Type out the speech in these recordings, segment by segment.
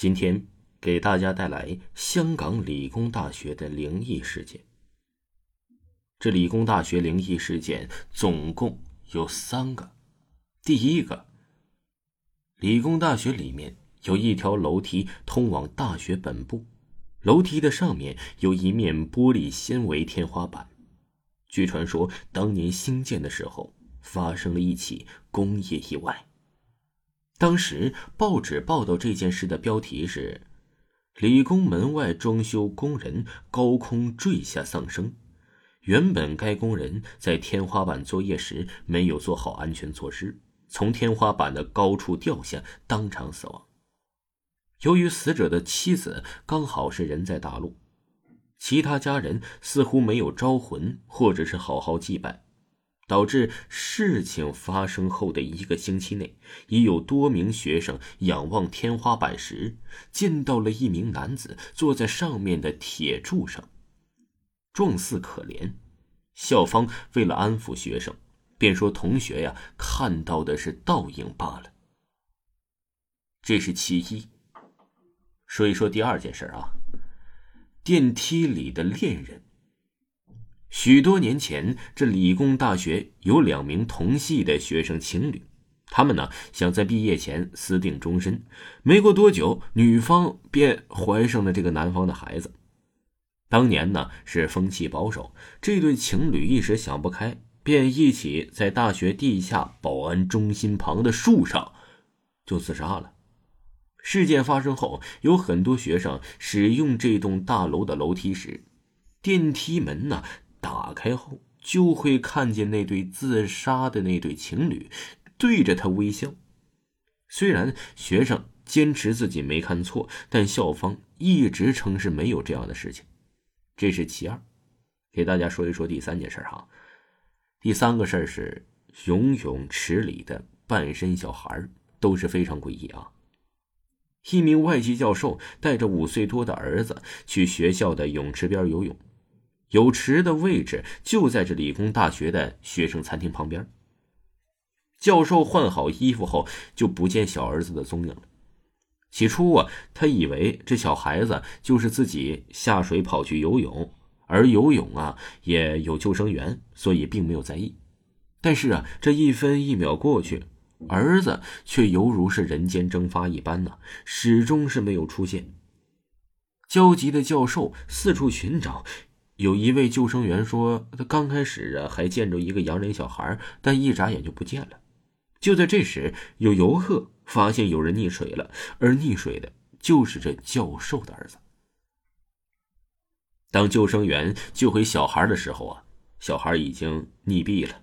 今天给大家带来香港理工大学的灵异事件。这理工大学灵异事件总共有三个。第一个，理工大学里面有一条楼梯通往大学本部，楼梯的上面有一面玻璃纤维天花板。据传说，当年兴建的时候发生了一起工业意外。当时报纸报道这件事的标题是：“理工门外装修工人高空坠下丧生。”原本该工人在天花板作业时没有做好安全措施，从天花板的高处掉下，当场死亡。由于死者的妻子刚好是人在大陆，其他家人似乎没有招魂或者是好好祭拜。导致事情发生后的一个星期内，已有多名学生仰望天花板时，见到了一名男子坐在上面的铁柱上，状似可怜。校方为了安抚学生，便说：“同学呀，看到的是倒影罢了。”这是其一。说一说第二件事啊，电梯里的恋人。许多年前，这理工大学有两名同系的学生情侣，他们呢想在毕业前私定终身。没过多久，女方便怀上了这个男方的孩子。当年呢是风气保守，这对情侣一时想不开，便一起在大学地下保安中心旁的树上就自杀了。事件发生后，有很多学生使用这栋大楼的楼梯时，电梯门呢。打开后，就会看见那对自杀的那对情侣对着他微笑。虽然学生坚持自己没看错，但校方一直称是没有这样的事情。这是其二。给大家说一说第三件事哈。第三个事儿是游泳池里的半身小孩，都是非常诡异啊。一名外籍教授带着五岁多的儿子去学校的泳池边游泳。有池的位置就在这理工大学的学生餐厅旁边。教授换好衣服后，就不见小儿子的踪影了。起初啊，他以为这小孩子就是自己下水跑去游泳，而游泳啊也有救生员，所以并没有在意。但是啊，这一分一秒过去，儿子却犹如是人间蒸发一般呢，始终是没有出现。焦急的教授四处寻找。有一位救生员说：“他刚开始啊，还见着一个洋人小孩，但一眨眼就不见了。”就在这时，有游客发现有人溺水了，而溺水的就是这教授的儿子。当救生员救回小孩的时候啊，小孩已经溺毙了。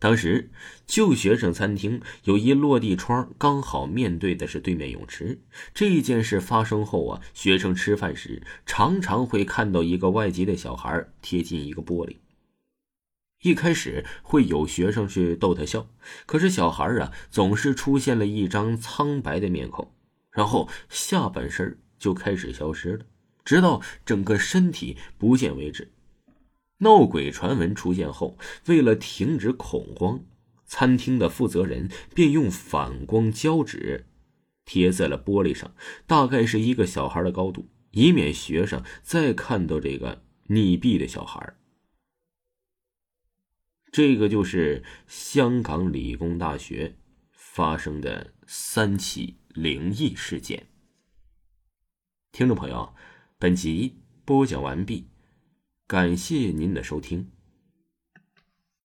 当时旧学生餐厅有一落地窗，刚好面对的是对面泳池。这件事发生后啊，学生吃饭时常常会看到一个外籍的小孩贴近一个玻璃。一开始会有学生去逗他笑，可是小孩啊总是出现了一张苍白的面孔，然后下半身就开始消失了，直到整个身体不见为止。闹鬼传闻出现后，为了停止恐慌，餐厅的负责人便用反光胶纸贴在了玻璃上，大概是一个小孩的高度，以免学生再看到这个溺毙的小孩。这个就是香港理工大学发生的三起灵异事件。听众朋友，本集播讲完毕。感谢您的收听。